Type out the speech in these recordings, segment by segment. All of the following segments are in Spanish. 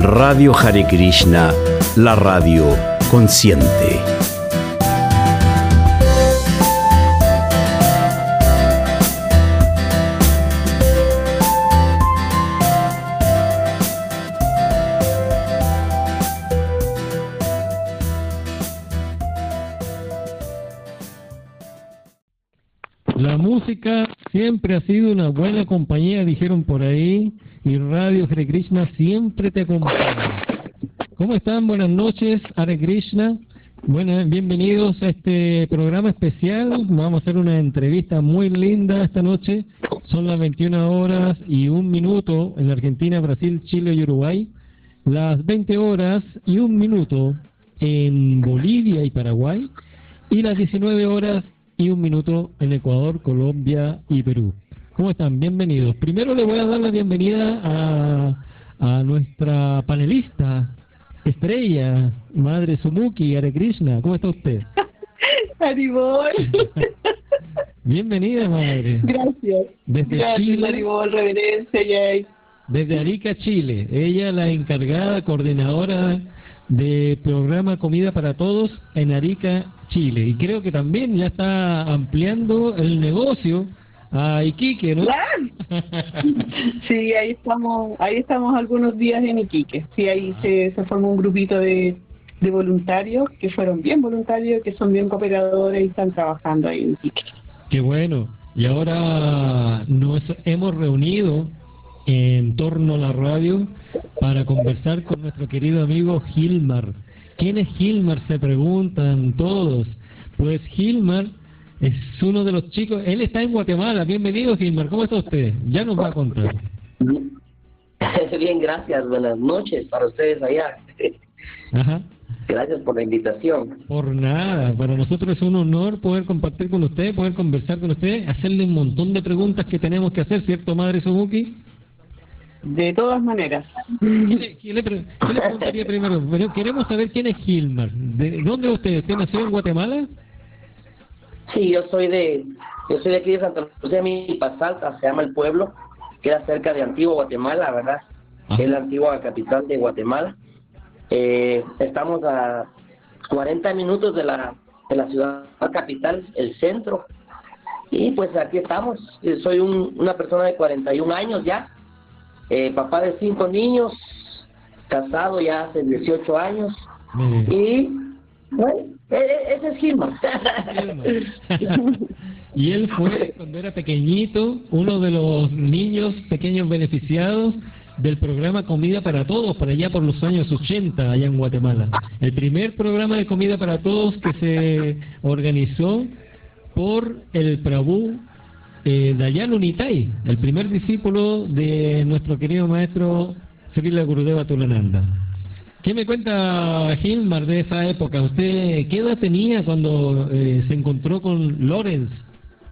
Radio Hare Krishna, la radio consciente. La música siempre ha sido una buena compañía, dijeron por ahí, y Radio Hare Krishna siempre te acompaña. ¿Cómo están? Buenas noches, Hare Krishna. Bueno, bienvenidos a este programa especial. Vamos a hacer una entrevista muy linda esta noche. Son las 21 horas y un minuto en Argentina, Brasil, Chile y Uruguay. Las 20 horas y un minuto en Bolivia y Paraguay. Y las 19 horas y un minuto en Ecuador, Colombia y Perú. ¿Cómo están? Bienvenidos. Primero le voy a dar la bienvenida a, a nuestra panelista, estrella, Madre Sumuki, Hare Krishna. ¿Cómo está usted? Haribol. Bienvenida, Madre. Gracias. Desde Gracias, Chile. Haribol, reverencia, Jay. Desde Arica, Chile. Ella la encargada, coordinadora de programa Comida para Todos en Arica, Chile. Y creo que también ya está ampliando el negocio a Iquique, ¿no? Sí, ahí estamos, ahí estamos algunos días en Iquique. Sí, ahí se, se formó un grupito de, de voluntarios que fueron bien voluntarios, que son bien cooperadores y están trabajando ahí en Iquique. Qué bueno. Y ahora nos hemos reunido en torno a la radio para conversar con nuestro querido amigo Gilmar. ¿Quién es Gilmar? Se preguntan todos. Pues Gilmar es uno de los chicos, él está en Guatemala. Bienvenido Gilmar, ¿cómo está usted? Ya nos va a contar. Bien, gracias. Buenas noches para ustedes allá. Ajá. Gracias por la invitación. Por nada, para nosotros es un honor poder compartir con usted, poder conversar con usted, hacerle un montón de preguntas que tenemos que hacer, ¿cierto, Madre Suzuki? De todas maneras. ¿Qué le, qué le pre- qué le preguntaría primero? Pero queremos saber quién es Gilmar. ¿De dónde es usted? ¿Usted nació en Guatemala? Sí, yo soy de yo soy de aquí de Santa Lucía, mi Pasalta, se llama el pueblo, queda cerca de Antigua Guatemala, ¿verdad? Que es la antigua capital de Guatemala. Eh, estamos a 40 minutos de la de la ciudad capital, el centro. Y pues aquí estamos. Eh, Soy un- una persona de 41 años ya, eh, papá de cinco niños, casado ya hace 18 años. Y ese es Gilmar. y él fue, cuando era pequeñito, uno de los niños pequeños beneficiados del programa Comida para Todos, para allá por los años 80, allá en Guatemala. El primer programa de Comida para Todos que se organizó por el Prabhu eh, Dayan Unitai, el primer discípulo de nuestro querido maestro Srila Gurudeva Tulananda. ¿Qué me cuenta Gilmar de esa época? ¿Usted qué edad tenía cuando eh, se encontró con Lorenz?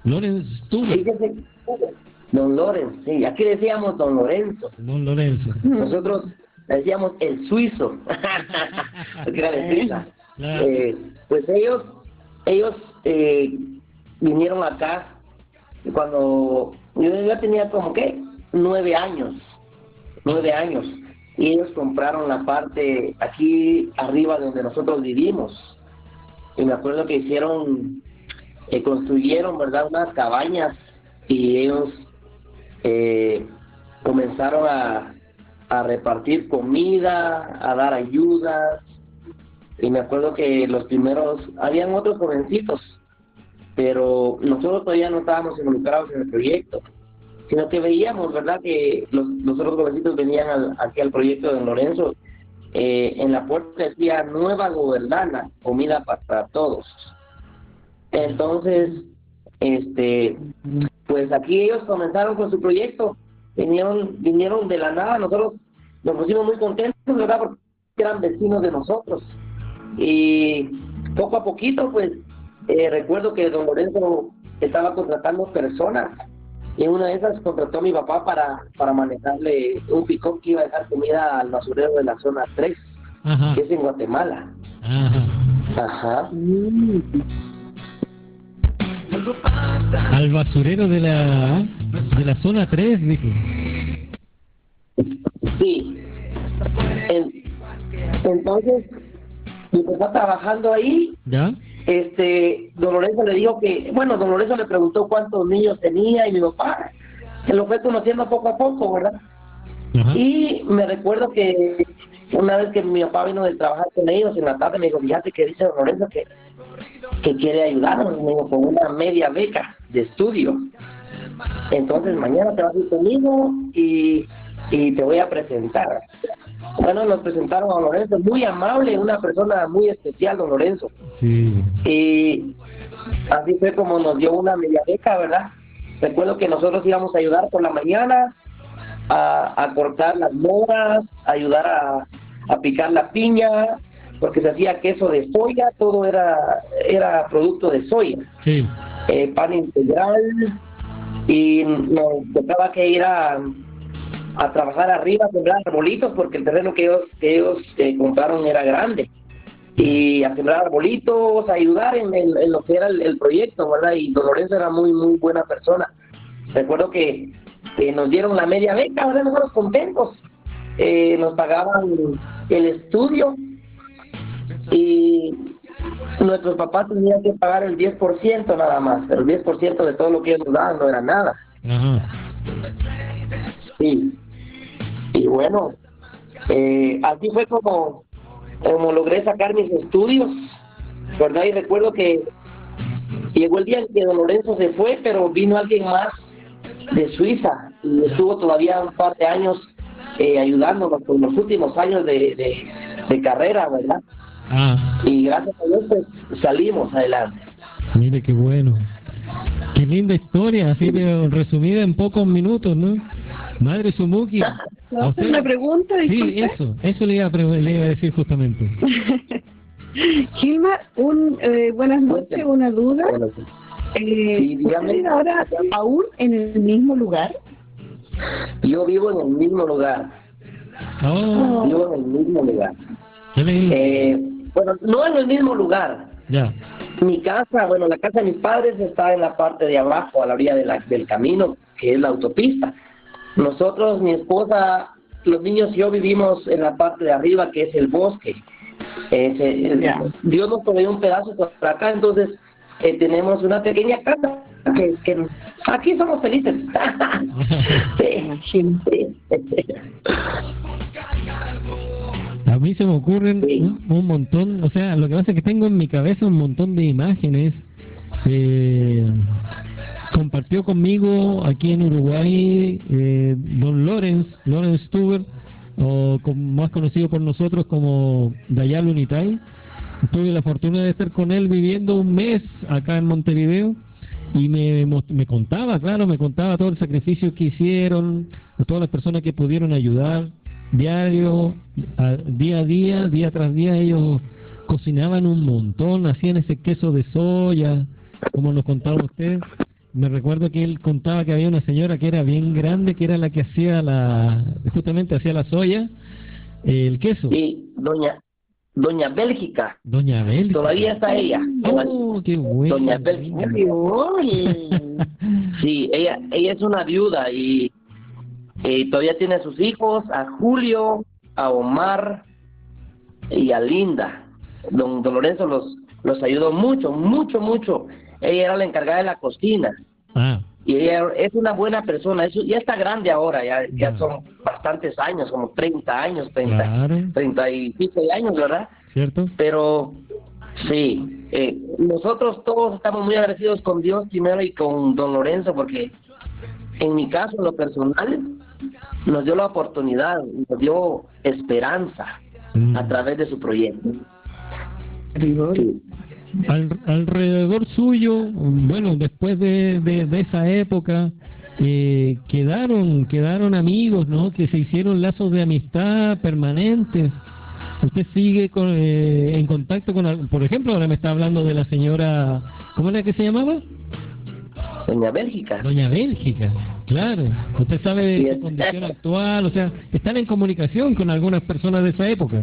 Lorenz Fíjese, Don Lorenzo, sí, aquí decíamos Don Lorenzo. don Lorenzo. Nosotros decíamos el suizo, porque era de Suiza. Claro. Eh, pues ellos, ellos eh, vinieron acá cuando yo ya tenía como que nueve años, nueve años, y ellos compraron la parte aquí arriba donde nosotros vivimos. Y me acuerdo que hicieron, eh, construyeron, ¿verdad?, unas cabañas y ellos eh, comenzaron a, a repartir comida, a dar ayudas. Y me acuerdo que los primeros, habían otros jovencitos, pero nosotros todavía no estábamos involucrados en el proyecto, sino que veíamos, ¿verdad?, que los, los otros jovencitos venían al- aquí al proyecto de Don Lorenzo. eh, en la puerta decía nueva gobernana, comida pa- para todos. Entonces, este, pues aquí ellos comenzaron con su proyecto, vinieron, vinieron de la nada, nosotros nos pusimos muy contentos, ¿verdad? Porque eran vecinos de nosotros. Y poco a poquito, pues, eh, recuerdo que don Lorenzo estaba contratando personas y una de esas contrató a mi papá para, para manejarle un pick que iba a dejar comida al basurero de la zona 3, Ajá, que es en Guatemala. ajá. Ajá. Al basurero de la, de la zona 3, dije. Sí. Entonces, mi papá trabajando ahí, ¿Ya? Este, Don Lorenzo le dijo que, bueno, Don Lorenzo le preguntó cuántos niños tenía y mi papá se lo fue conociendo poco a poco, ¿verdad? Ajá. Y me recuerdo que una vez que mi papá vino de trabajar con ellos en la tarde, me dijo, fíjate que dice Lorenzo que, que quiere ayudarnos, me dijo, con una media beca de estudio. Entonces mañana te vas a ir conmigo y, y te voy a presentar. Bueno, nos presentaron a Lorenzo, muy amable, una persona muy especial, Don Lorenzo. Sí. Y así fue como nos dio una media beca, ¿verdad? Recuerdo que nosotros íbamos a ayudar por la mañana a, a cortar las moras, ayudar a, a picar la piña, porque se hacía queso de soya, todo era, era producto de soya, Sí. eh, pan integral, y nos tocaba que ir a, a trabajar arriba, a sembrar arbolitos, porque el terreno que ellos, que ellos eh, compraron era grande y a sembrar arbolitos, a ayudar en, en- en lo que era el, el proyecto, ¿verdad? Y Don Lorenzo era muy, muy buena persona. Recuerdo que, que nos dieron la media beca, ¿verdad? Nosotros contentos. Eh, nos pagaban el estudio y nuestros papás tenían que pagar el 10% nada más, pero el 10% de todo lo que ellos nos daban no era nada. Ajá. Sí. Y bueno, eh, así fue como, como logré sacar mis estudios, ¿verdad? Y recuerdo que llegó el día en que don Lorenzo se fue, pero vino alguien más de Suiza y estuvo todavía un par de años eh, ayudándonos por los últimos años de, de, de carrera, ¿verdad? Ah, Y gracias a Dios pues, salimos adelante. mire qué bueno. Qué linda historia, así de resumida en pocos minutos, ¿no? Madre Sumuki. ¿Puedo hacer una pregunta? Sí, Disculpe. eso, eso le iba a, pre- le iba a decir justamente. Gilma, un, eh, buenas noches, una duda. Sí. Eh, Sí. ¿Usted ahora aún en el mismo lugar? Yo vivo en el mismo lugar, Oh, vivo en el mismo lugar. ¿qué le digo? Eh, bueno, no en el mismo lugar. Ya. Mi casa, bueno, la casa de mis padres está en la parte de abajo, a la orilla de la- del camino, que es la autopista. Nosotros, mi esposa, los niños y yo vivimos en la parte de arriba, que es el bosque. Eh, se-. Dios nos proveyó un pedazo por acá, entonces eh, tenemos una pequeña casa que, que aquí somos felices. sí, sí. A mí se me ocurren Sí. un, un montón, o sea, lo que pasa es que tengo en mi cabeza un montón de imágenes. Eh, compartió conmigo aquí en Uruguay eh, don Lorenz, Lorenz Stuber, o más conocido por nosotros como Dayal Unitay. Tuve la fortuna de estar con él viviendo un mes acá en Montevideo y me, me contaba, claro, me contaba todo el sacrificio que hicieron, a todas las personas que pudieron ayudar diario, día a día, día tras día ellos cocinaban un montón, hacían ese queso de soya, como nos contaba usted. Me recuerdo que él contaba que había una señora que era bien grande, que era la que hacía la, justamente hacía la soya, el queso. Sí, doña, doña Bélgica, Doña Bélgica. todavía está ella. Oh, qué bueno. Doña Bélgica. Sí, ella, ella es una viuda y, y todavía tiene a sus hijos, a Julio, a Omar y a Linda. Don, don Lorenzo los, los ayudó mucho, mucho, mucho. Ella era la encargada de la cocina Ah, y ella es una buena persona. Eso ya está grande ahora, ya, son bastantes años, como 30 años, 30, claro, 30 y pico de años, ¿verdad? ¿cierto? Pero sí, eh, nosotros todos estamos muy agradecidos con Dios primero y con don Lorenzo porque en mi caso, en lo personal, nos dio la oportunidad, nos dio esperanza Mm. a través de su proyecto. Sí. Al- alrededor suyo, bueno, después de, de, de esa época, eh, quedaron quedaron amigos, ¿no? Que se hicieron lazos de amistad permanentes. Usted sigue con, eh, en contacto con, por ejemplo, ahora me está hablando de la señora, ¿cómo era que se llamaba? Doña Bélgica. Doña Bélgica, claro. Usted sabe de su condición actual, o sea, están en comunicación con algunas personas de esa época.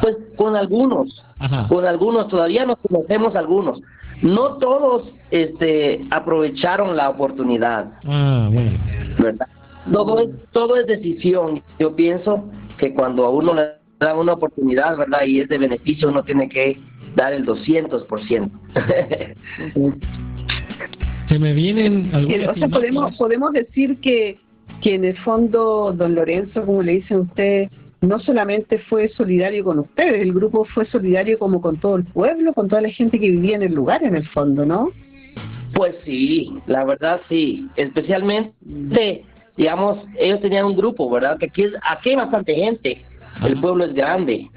Pues con algunos, Ajá. con algunos, todavía nos conocemos algunos. No todos este, aprovecharon la oportunidad. Ah, bueno. ¿verdad? Todo es, todo es decisión. Yo pienso que cuando a uno le dan una oportunidad, ¿verdad? Y es de beneficio, uno tiene que dar el 200%. Se me vienen algunas O sea, podemos, podemos decir que, que en el fondo, don Lorenzo, como le dicen usted, no solamente fue solidario con ustedes, el grupo fue solidario como con todo el pueblo, con toda la gente que vivía en el lugar, en el fondo, ¿no? Pues sí, la verdad sí, especialmente, digamos, ellos tenían un grupo, ¿verdad? Que aquí, aquí hay bastante gente, el pueblo es grande,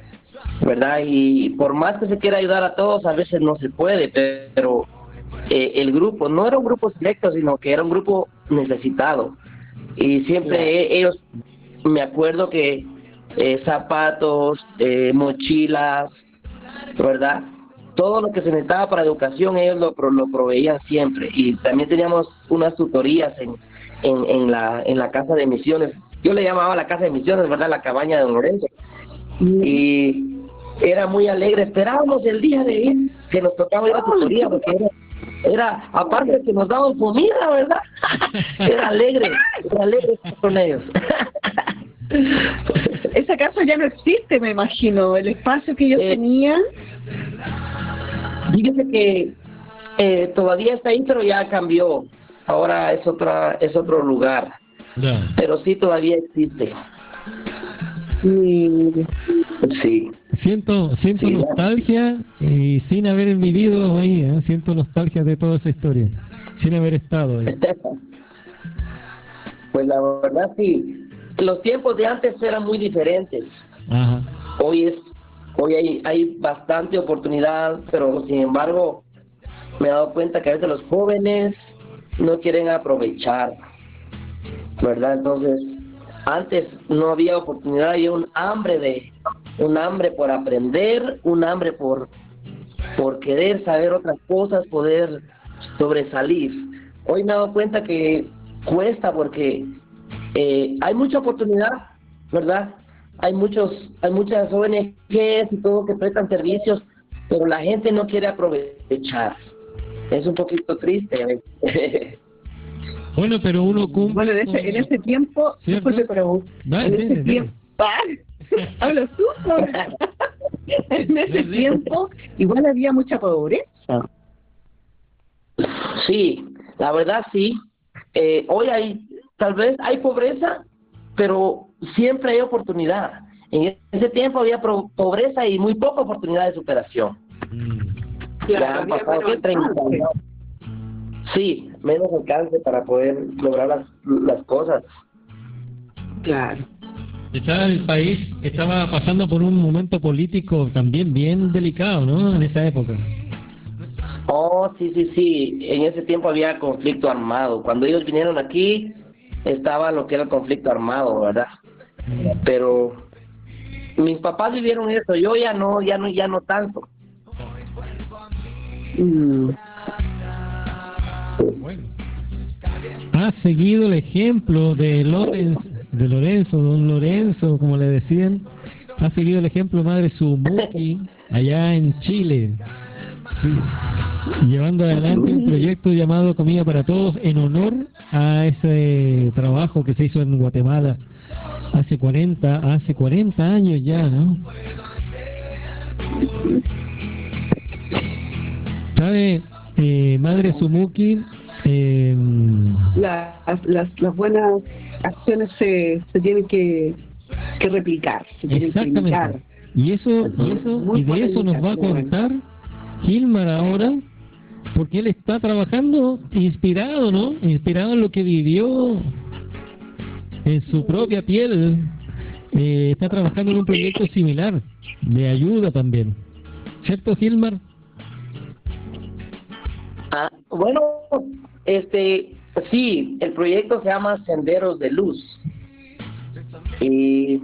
¿verdad? Y por más que se quiera ayudar a todos, a veces no se puede, pero eh, el grupo no era un grupo selecto, sino que era un grupo necesitado. Y siempre ellos, me acuerdo que eh, zapatos, eh, mochilas, ¿verdad? Todo lo que se necesitaba para educación ellos lo, lo proveían siempre. Y también teníamos unas tutorías en, en, en, la, en la casa de misiones. Yo le llamaba la casa de misiones, ¿verdad? La cabaña de Don Lorenzo. Y era muy alegre. Esperábamos el día de ir, que nos tocaba ir a tutoría, porque era, era aparte de que nos daban comida, ¿verdad? era alegre, era alegre estar con ellos. Esa casa ya no existe, me imagino. El espacio que ellos Eh, tenían. Fíjese que eh, todavía está ahí, pero ya cambió. Ahora es otra, es otro lugar, pero sí todavía existe. Mire. Sí. Siento, siento Sí, ya. nostalgia y sin haber vivido ahí, ¿eh? siento nostalgia de toda esa historia, sin haber estado ahí. Pues la verdad sí. Los tiempos de antes eran muy diferentes. Ajá. Hoy es, hoy hay, hay bastante oportunidad, pero sin embargo me he dado cuenta que a veces los jóvenes no quieren aprovechar, ¿verdad? Entonces, antes no había oportunidad, había un hambre de, un hambre por aprender, un hambre por, por querer saber otras cosas, poder sobresalir. Hoy me he dado cuenta que cuesta porque eh, hay mucha oportunidad, ¿verdad? Hay muchos, hay muchas ONGs y todo que prestan servicios, pero la gente no quiere aprovechar. Es un poquito triste. ¿eh? Bueno, pero uno cumple. Bueno, en ese, en ese tiempo, disculpe, pero Dale, en ese tiempo, ¡Ah! hablo tú, en ese tiempo igual había mucha pobreza. Sí, la verdad sí. Eh, hoy hay, tal vez hay pobreza, pero siempre hay oportunidad. En ese tiempo había pro- pobreza y muy poca oportunidad de superación. Mm. Ya Claro, han había pasado menos ¿qué? 30 alcance. años. Sí, menos alcance para poder lograr las, las cosas. Claro. Estaba el país, estaba pasando por un momento político también bien delicado, ¿no? En esa época. Oh, sí, sí, sí. En ese tiempo había conflicto armado. Cuando ellos vinieron aquí, estaba lo que era el conflicto armado, ¿verdad? Pero mis papás vivieron eso. Yo ya no, ya no, ya no tanto. Mm. Ha seguido el ejemplo de Lorenzo, de Lorenzo, don Lorenzo, como le decían. Ha seguido el ejemplo Madre Sumuki allá en Chile. Sí. Llevando adelante un proyecto llamado Comida para Todos en honor a ese trabajo que se hizo en Guatemala hace 40, hace 40 años ya, ¿no? ¿Sabe, eh, Madre Sumuki? Eh, Las, las, las buenas acciones se, se tienen que, que replicar, se tienen que imitar. Y eso, y eso, y de eso nos va a contar Gilmar ahora, porque él está trabajando inspirado, ¿no? Inspirado en lo que vivió en su propia piel. Eh, está trabajando en un proyecto similar, de ayuda también. ¿Cierto, Gilmar? Ah, bueno, este, sí, el proyecto se llama Senderos de Luz. Y,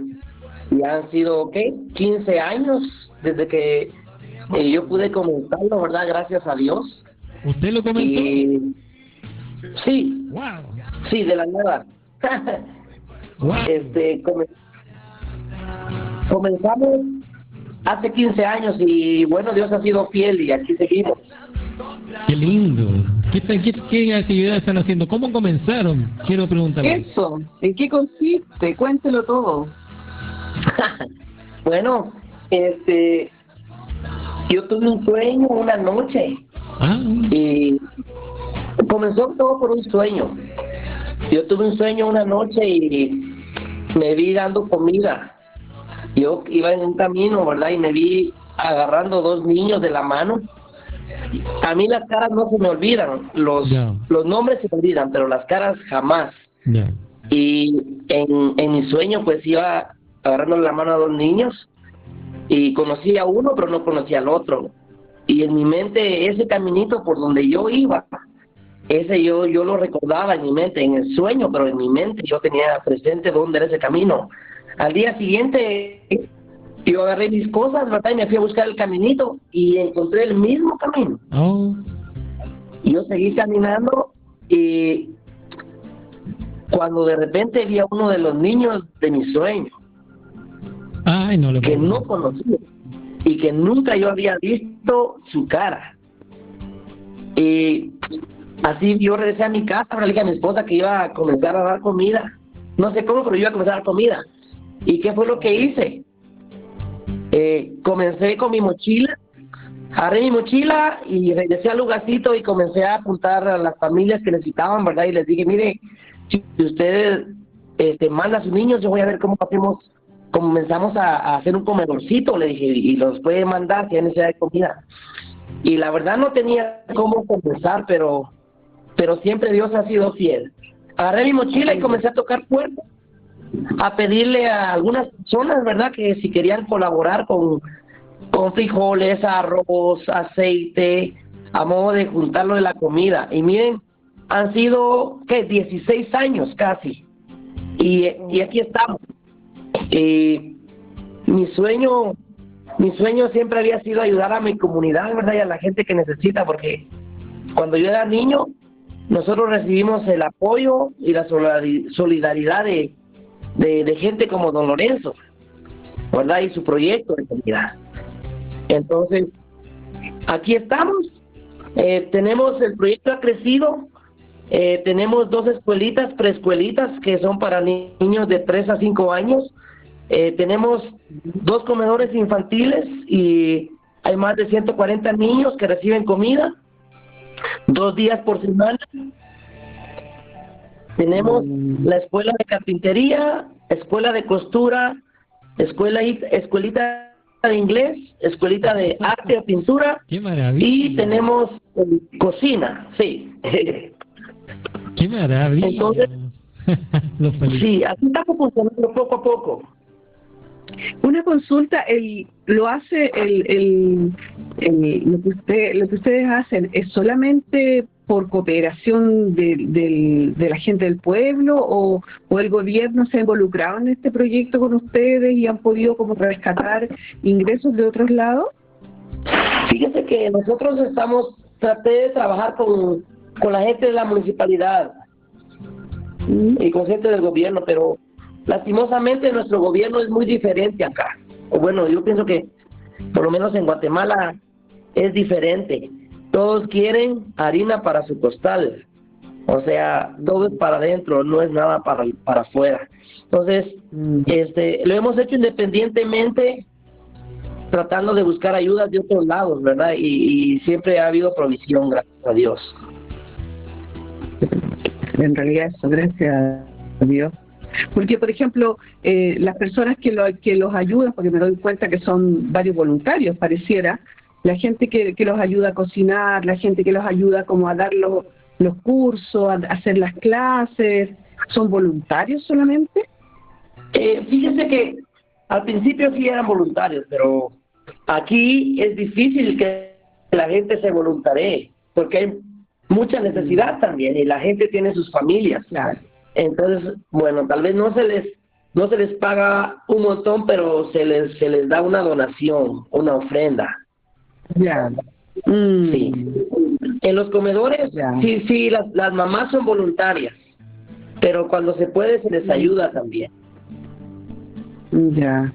y han sido, ¿qué? 15 años desde que eh, yo pude comenzarlo, ¿verdad? Gracias a Dios. ¿Usted lo comentó? Y sí, ¡Wow! sí, de la nada. ¡Wow! este, come- comenzamos hace 15 años y bueno, Dios ha sido fiel y aquí seguimos. ¡Qué lindo! ¿Qué, tal- qué, qué actividades están haciendo? ¿Cómo comenzaron? Quiero preguntarle. Eso, ¿en qué consiste? Cuéntelo todo. Bueno, este, yo tuve un sueño una noche Ah, y comenzó todo por un sueño. Yo tuve un sueño una noche y me vi dando comida. Yo iba en un camino, ¿verdad? Y me vi agarrando dos niños de la mano. A mí las caras no se me olvidan, los, los nombres se me olvidan, pero las caras jamás. Y en, en mi sueño pues iba agarrando la mano a dos niños y conocí a uno pero no conocía al otro. Y en mi mente ese caminito por donde yo iba, ese yo yo lo recordaba en mi mente, en el sueño, pero en mi mente yo tenía presente dónde era ese camino. Al día siguiente yo agarré mis cosas, ¿verdad? Y me fui a buscar el caminito y encontré el mismo camino. Oh, yo seguí caminando y cuando de repente vi a uno de los niños de mi sueño, ay, no le que no conocía y que nunca yo había visto su cara. Y así yo regresé a mi casa, le dije a mi esposa que iba a comenzar a dar comida. No sé cómo, pero yo iba a comenzar a dar comida. ¿Y qué fue lo que hice? Eh, comencé con mi mochila, agarré mi mochila y regresé al lugarcito y comencé a apuntar a las familias que necesitaban, ¿verdad? Y les dije, mire, si ustedes este, mandan a sus niños, yo voy a ver cómo hacemos, comenzamos a, hacer un comedorcito, le dije, y los puede mandar si hay necesidad de comida. Y la verdad no tenía cómo comenzar, pero, pero siempre Dios ha sido fiel. Agarré mi mochila y comencé a tocar puertas a pedirle a algunas personas, ¿verdad?, que si querían colaborar con, con frijoles, arroz, aceite, a modo de juntarlo de la comida. Y miren, han sido, ¿qué?, 16 años casi. Y, y aquí estamos. Y mi sueño, mi sueño siempre había sido ayudar a mi comunidad, ¿verdad?, y a la gente que necesita, porque cuando yo era niño, nosotros recibimos el apoyo y la solidari- solidaridad de, de, gente como don Lorenzo, ¿verdad? Y su proyecto de calidad. Entonces, aquí estamos. Eh, tenemos, el proyecto ha crecido. Eh, tenemos dos escuelitas, preescuelitas, que son para ni- niños de 3 a 5 años. Eh, tenemos dos comedores infantiles y hay más de 140 niños que reciben comida dos días por semana. Tenemos la escuela de carpintería, escuela de costura, escuela escuelita de inglés, escuelita de arte o pintura Qué maravilla. y tenemos eh, cocina, sí. Qué maravilla. Entonces- sí, así estamos funcionando poco a poco. Una consulta, el, lo hace el, el, el- lo que usted, lo que ustedes hacen es solamente por cooperación de, del- de la gente del pueblo o, o el gobierno se ha involucrado en este proyecto con ustedes y han podido como rescatar ingresos de otros lados. Fíjese que nosotros estamos, traté de trabajar con, con la gente de la municipalidad y con gente del gobierno, pero lastimosamente nuestro gobierno es muy diferente acá. O bueno, yo pienso que por lo menos en Guatemala es diferente. Todos quieren harina para su costal. O sea, todo es para adentro, no es nada para, para afuera. Entonces, este, lo hemos hecho independientemente, tratando de buscar ayudas de otros lados, ¿verdad? Y, y siempre ha habido provisión, gracias a Dios. En realidad eso, gracias a Dios. Porque, por ejemplo, eh, las personas que, lo, que los ayudan, porque me doy cuenta que son varios voluntarios, pareciera, la gente que, que los ayuda a cocinar, la gente que los ayuda como a dar los, los cursos, a, hacer las clases, ¿son voluntarios solamente? Eh, fíjese que al principio sí eran voluntarios, pero aquí es difícil que la gente se voluntaree, porque hay mucha necesidad también y la gente tiene sus familias. Claro. Entonces, bueno, tal vez no se les no se les paga un montón, pero se les se les da una donación, una ofrenda. Ya. Sí. Mm. En los comedores, sí, sí, las, las mamás son voluntarias, pero cuando se puede se les ayuda también. Ya.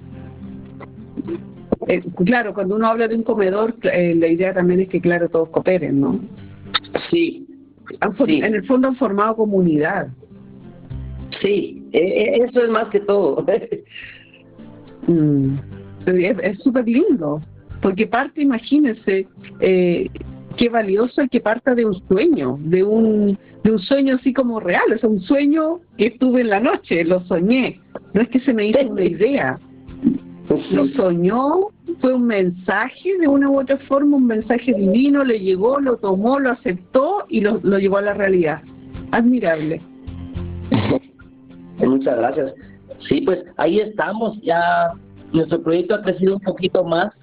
Eh, claro, cuando uno habla de un comedor, eh, la idea también es que, claro, todos cooperen, ¿no? Sí, Sí. En el fondo han formado comunidad. sí, e- e- eso es más que todo. Mm. es súper lindo, porque parte, imagínense, eh, qué valioso es que parta de un sueño, de un, de un sueño así como real, es un sueño que tuve en la noche, lo soñé, no es que se me hizo una idea, lo soñó, fue un mensaje de una u otra forma, un mensaje divino, le llegó, lo tomó, lo aceptó y lo, lo llevó a la realidad. Admirable. Muchas gracias. Sí, pues ahí estamos, ya nuestro proyecto ha crecido un poquito más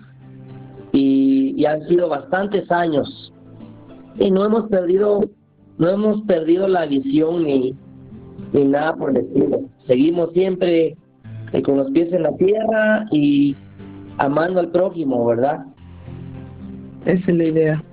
y, han sido bastantes años y no hemos perdido no hemos perdido la visión ni, ni nada por el estilo. Seguimos siempre eh, con los pies en la tierra y amando al prójimo, ¿verdad? Esa es la idea.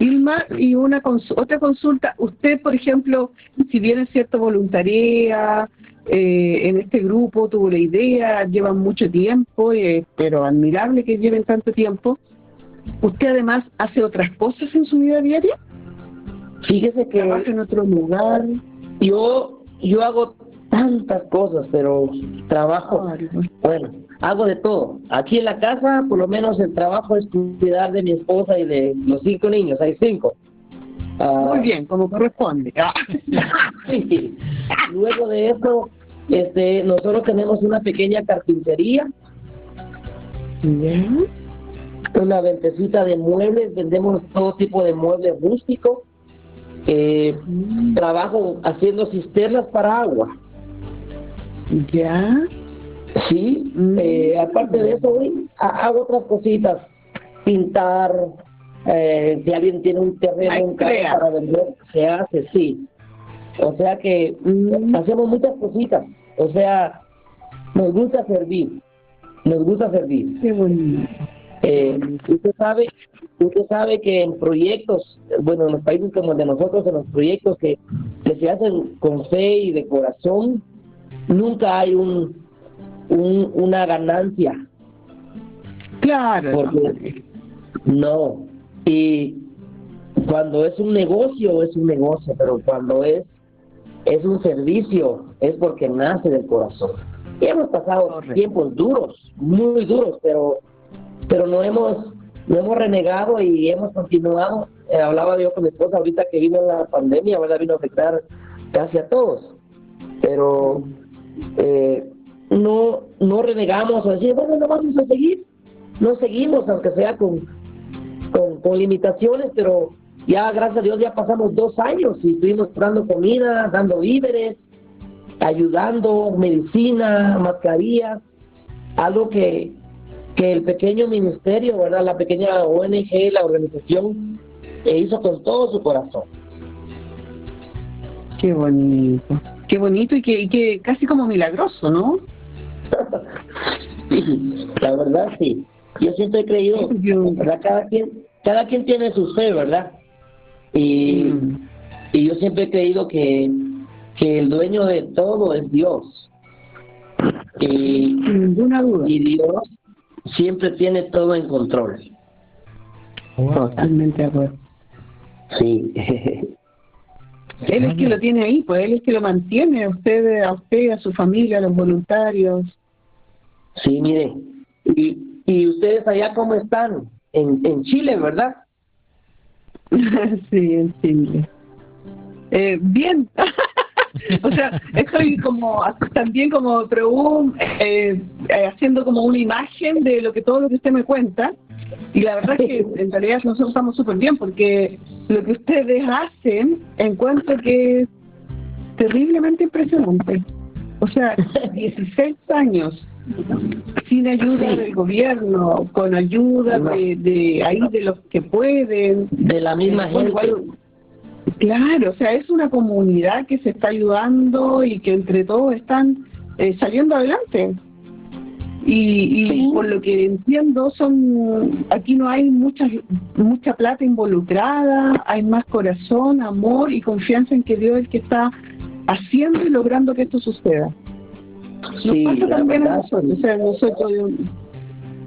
Ilma, y una otra consulta, usted, por ejemplo, si bien es cierto voluntaria, eh, en este grupo tuvo la idea, llevan mucho tiempo, eh, pero admirable que lleven tanto tiempo. ¿Usted además hace otras cosas en su vida diaria? Fíjese que... ¿Trabaja en otro lugar? Yo, yo hago tantas cosas, pero trabajo, bueno, hago de todo. Aquí en la casa, por lo menos el trabajo es cuidar de mi esposa y de los cinco niños, hay cinco. Muy bien, como corresponde. Luego de eso, este, nosotros tenemos una pequeña carpintería. Una ventecita de muebles, vendemos todo tipo de muebles rústicos. Eh. Trabajo haciendo cisternas para agua. ¿Ya? Sí, mm. eh, aparte de eso, hago otras cositas. Pintar, eh, si alguien tiene un terreno un para vender, se hace, sí. O sea que mm, hacemos muchas cositas. O sea, nos gusta servir. Nos gusta servir. Qué bonito. Eh, usted sabe, usted sabe que en proyectos, bueno, en los países como el de nosotros, en los proyectos que, que se hacen con fe y de corazón, nunca hay un, un una ganancia. Claro. Porque, no. Y cuando es un negocio, es un negocio, pero cuando es, es un servicio, es porque nace del corazón. Y hemos pasado tiempos duros, muy duros, pero, pero no hemos, no hemos renegado y hemos continuado. Eh, hablaba yo con mi esposa ahorita que vino la pandemia, ¿verdad? Vino a afectar casi a todos. Pero eh, no, no renegamos o decir, bueno, no vamos a seguir. No seguimos, aunque sea con, con, limitaciones, pero ya, gracias a Dios, ya pasamos dos años y estuvimos dando comida, dando víveres, ayudando, medicina, mascarillas, algo que, que el pequeño ministerio, ¿verdad? La pequeña ONG, la organización, hizo con todo su corazón. Qué bonito, qué bonito y que, y que casi como milagroso, ¿no? la verdad sí. Yo siempre he creído, ¿verdad? Cada quien, cada quien tiene su fe, ¿verdad? Y, y yo siempre he creído que, que el dueño de todo es Dios. Y, ninguna duda. Y Dios siempre tiene todo en control. Totalmente de acuerdo. Sí. Él es que lo tiene ahí, pues él es que lo mantiene a usted, a usted, a su familia, a los voluntarios. Sí, mire, y, y ustedes allá cómo están? En, en Chile, ¿verdad? sí, en Chile. Eh, bien. o sea, estoy como también como eh, eh, haciendo como una imagen de lo que todo lo que usted me cuenta y la verdad es que en realidad nosotros estamos súper bien porque lo que ustedes hacen encuentro que es terriblemente impresionante. O sea, 16 años sin ayuda del gobierno, con ayuda de, de ahí de los que pueden, de la misma gente. claro, o sea, es una comunidad que se está ayudando y que entre todos están eh, saliendo adelante. Y, y por lo que entiendo, son aquí no hay mucha mucha plata involucrada, hay más corazón, amor y confianza en que Dios es el que está haciendo y logrando que esto suceda. Nos pasa también a nosotros, o sea, nosotros,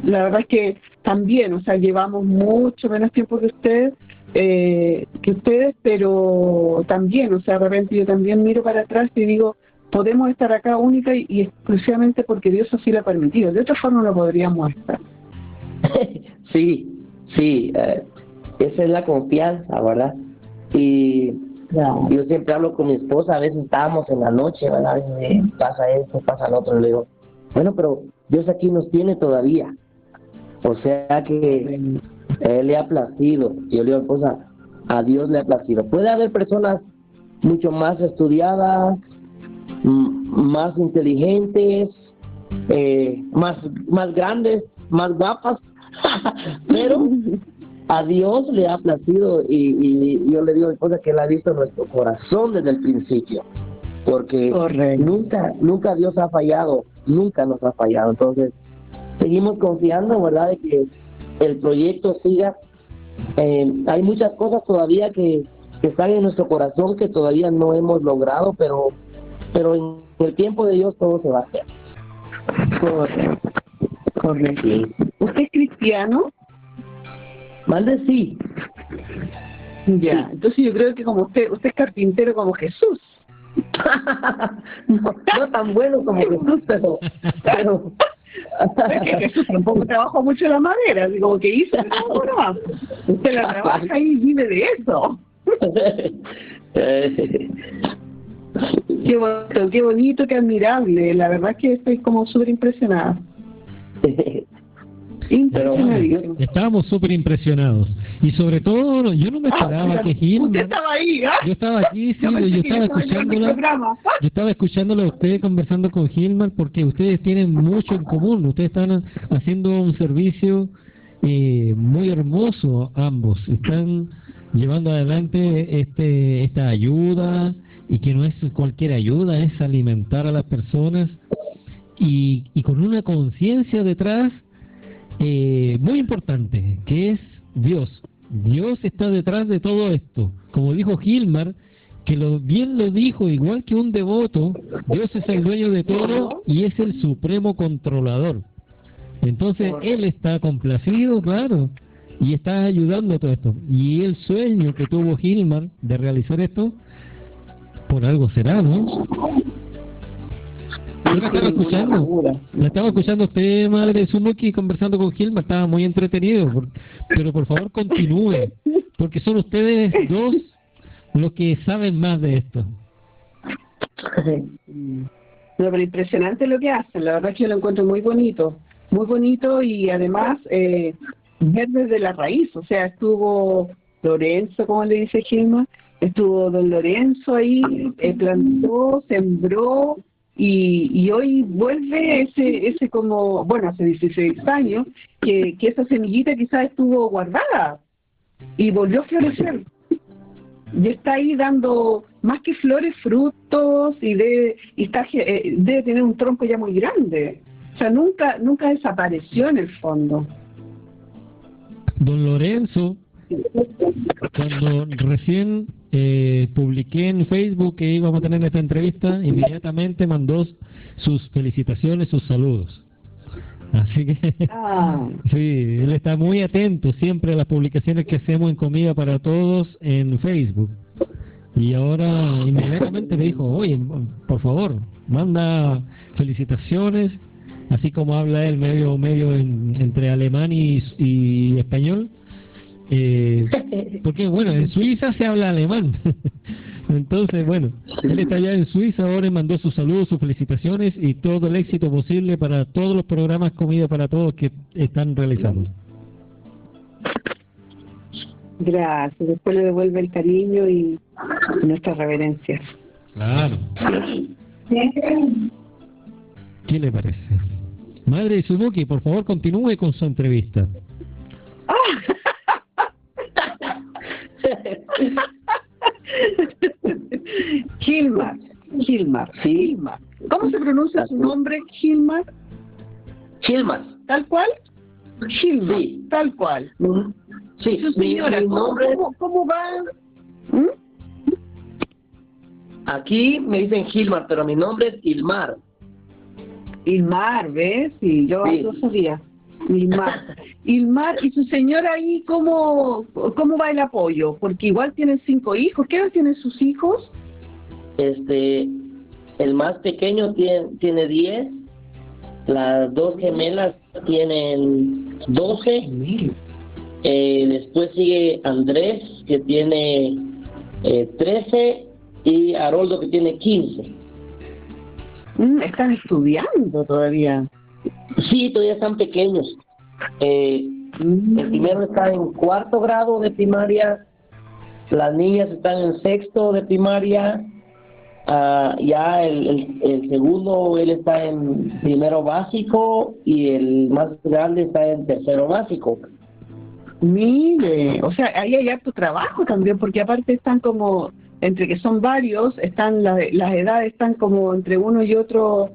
la verdad es que también, o sea, llevamos mucho menos tiempo que ustedes, eh, que ustedes, pero también, o sea, de repente yo también miro para atrás y digo, podemos estar acá única y, exclusivamente porque Dios así lo ha permitido. De otra forma no podríamos estar. sí, sí, eh, esa es la confianza, ¿verdad? Y yo siempre hablo con mi esposa, a veces estábamos en la noche, ¿verdad? Y pasa esto, pasa lo otro, y le digo, bueno, pero Dios aquí nos tiene todavía. O sea que Él le ha placido. Yo le digo, esposa, a Dios le ha placido. Puede haber personas mucho más estudiadas, más inteligentes, eh, más, más grandes, más guapas, pero a Dios le ha placido y, yo le digo esposa que Él ha visto nuestro corazón desde el principio, porque nunca, nunca Dios ha fallado, nunca nos ha fallado. Entonces, seguimos confiando, ¿verdad?, de que el proyecto siga. Eh, hay muchas cosas todavía que, que están en nuestro corazón que todavía no hemos logrado, pero, pero en el tiempo de Dios todo se va a hacer. Correcto. Correcto. ¿Usted es cristiano? Mande sí. Ya, entonces yo creo que como usted, usted es carpintero como Jesús. no, tan bueno como Jesús, pero... pero... es que Jesús tampoco trabajó mucho la madera, así como que hizo Usted la trabaja y vive de eso. qué bonito, qué bonito, qué admirable. La verdad es que estoy como súper impresionada. estábamos súper impresionados. Y sobre todo, yo no me ah, esperaba que Gilman... Usted estaba ahí, ¿ah? Yo estaba aquí, sí, yo, estaba escuchándolo. Yo estaba escuchándolo a usted conversando con Gilman porque ustedes tienen mucho en común. Ustedes están haciendo un servicio eh, muy hermoso ambos. Están llevando adelante este esta ayuda y que no es cualquier ayuda, es alimentar a las personas y, y con una conciencia detrás eh, muy importante, que es Dios. Dios está detrás de todo esto. Como dijo Gilmar, que lo, bien lo dijo, igual que un devoto, Dios es el dueño de todo y es el supremo controlador. Entonces, Él está complacido, claro, y está ayudando a todo esto. Y el sueño que tuvo Gilmar de realizar esto, por algo será, ¿no? Yo la estaba escuchando. La estaba escuchando usted, madre Sunuki, conversando con Gilma. Estaba muy entretenido. pero por favor, continúe. Porque son ustedes dos los que saben más de esto. pero impresionante lo que hacen. La verdad es que yo lo encuentro muy bonito. Muy bonito y además eh, ver desde la raíz. O sea, estuvo Lorenzo, como le dice Gilma, estuvo don Lorenzo ahí, eh, plantó, sembró y, y hoy vuelve ese ese como, bueno, hace 16 años, que, que esa semillita quizás estuvo guardada y volvió a florecer. Y está ahí dando más que flores, frutos y, de, y está, eh, debe tener un tronco ya muy grande. O sea, nunca, nunca desapareció en el fondo. Don Lorenzo, cuando recién eh, publiqué en Facebook que íbamos a tener esta entrevista, inmediatamente mandó sus felicitaciones, sus saludos. Así que ah. sí, él está muy atento siempre a las publicaciones que hacemos en Comida para Todos en Facebook. Y ahora inmediatamente me dijo, oye, por favor, manda felicitaciones, así como habla él medio medio entre alemán y español eh, porque, bueno, en Suiza se habla alemán. Entonces, bueno, él está allá en Suiza, ahora mandó sus saludos, sus felicitaciones y todo el éxito posible para todos los programas Comida para Todos que están realizando. Gracias, después le devuelve el cariño y nuestra reverencia. Claro. ¿Qué le parece? Madre Suzuki, por favor continúe con su entrevista. Ah. Gilmar, Gilmar. ¿Cómo se pronuncia su nombre, Gilmar? Gilmar. ¿Tal cual? Gilmar, tal cual. Sí, su señora, ¿cómo, va? ¿Mm? Aquí me dicen Gilmar, pero mi nombre es Ilmar. Ilmar, ¿ves? Sí, yo no sabía. Ilmar. Ilmar, ¿y su señora ahí cómo, cómo va el apoyo? Porque igual tienen cinco hijos. ¿Qué edad tienen sus hijos? Este, el más pequeño tiene, tiene 10, las dos gemelas tienen 12, eh, después sigue Andrés que tiene eh, 13 y Haroldo que tiene 15. Mm, están estudiando todavía. Sí, todavía están pequeños. Eh, Mm. el primero está en cuarto grado de primaria, las niñas están en sexto de primaria, ah, ya el, el, el segundo él está en primero básico y el más grande está en tercero básico. Mire, o sea, ahí hay harto trabajo también, porque aparte están como, entre que son varios, están las, las edades están como entre uno y otro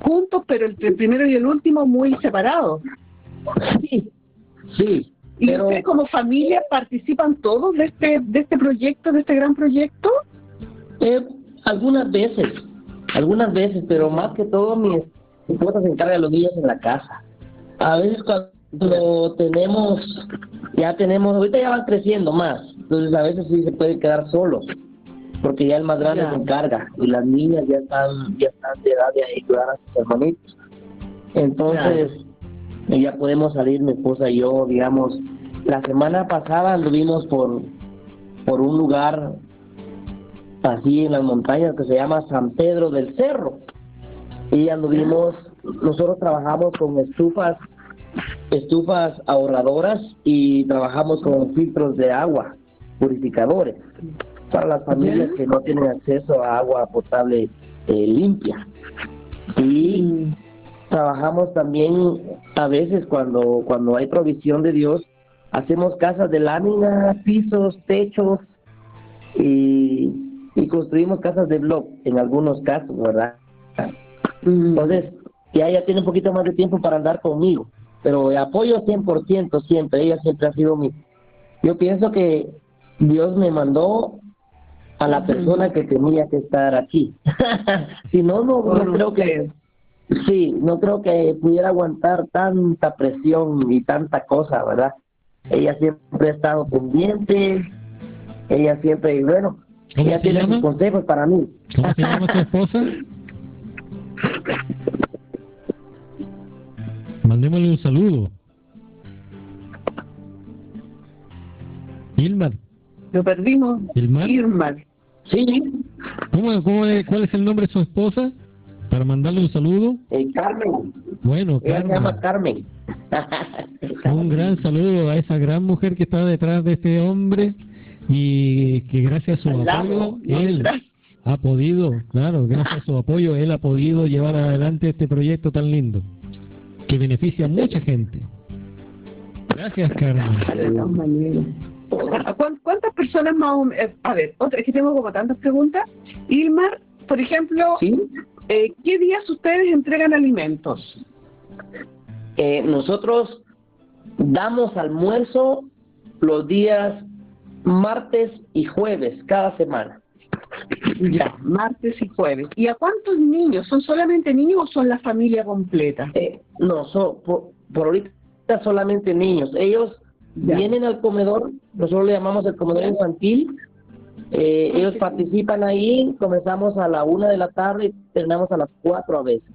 juntos, pero entre el primero y el último muy separados. Sí, sí, ¿Y pero ustedes como familia participan todos de este, de este proyecto, de este gran proyecto? eh, algunas veces, algunas veces, pero más que todo mi esposa se encarga de los niños en la casa. A veces cuando tenemos, ya tenemos, ahorita ya van creciendo más, entonces a veces sí se pueden quedar solos, porque ya el más grande Ya. se encarga y las niñas ya están, ya están de edad de ayudar a sus hermanitos. Entonces, ya podemos salir mi esposa y yo, digamos, la semana pasada anduvimos por, por un lugar así en las montañas que se llama San Pedro del Cerro. Y anduvimos, nosotros trabajamos con estufas, estufas ahorradoras y trabajamos con filtros de agua, purificadores, para las familias que no tienen acceso a agua potable eh, limpia. Y trabajamos también a veces cuando cuando hay provisión de Dios, hacemos casas de lámina, pisos, techos y, y construimos casas de block en algunos casos, ¿verdad? Entonces, ya ella tiene un poquito más de tiempo para andar conmigo, pero apoyo 100% siempre, ella siempre ha sido mi... Yo pienso que Dios me mandó a la persona que tenía que estar aquí. si no, no, no creo que... Sí, no creo que pudiera aguantar tanta presión y tanta cosa, ¿verdad? Ella siempre ha estado pendiente, ella siempre, y bueno, ¿Cómo ella tiene llama? sus consejos para mí. ¿Cómo se llama tu esposa? Mandémosle un saludo. Ilmar. Lo perdimos. ¿Ilmar? Irma. Sí, ¿Cómo, cómo es- ¿Cuál es el nombre de su esposa? Para mandarle un saludo. eh, Carmen, Bueno, ella se llama Carmen. un gran saludo a esa gran mujer que está detrás de este hombre y que gracias a su Al apoyo, él ha podido, claro, gracias a su apoyo, él ha podido llevar adelante este proyecto tan lindo que beneficia a mucha gente. Gracias, Carmen. De todas maneras. ¿A cuán- ¿Cuántas personas más o menos? A ver, otra, es que tengo como tantas preguntas. Ilmar, por ejemplo, Sí, eh, ¿qué días ustedes entregan alimentos? eh, nosotros damos almuerzo los días martes y jueves cada semana. Ya, martes y jueves. ¿Y a cuántos niños? ¿Son solamente niños o son la familia completa? Eh, no, so- por, por ahorita solamente niños. Ellos Ya. vienen al comedor, nosotros le llamamos el comedor infantil. Eh, ellos participan ahí, comenzamos a la una de la tarde y terminamos a las cuatro a veces.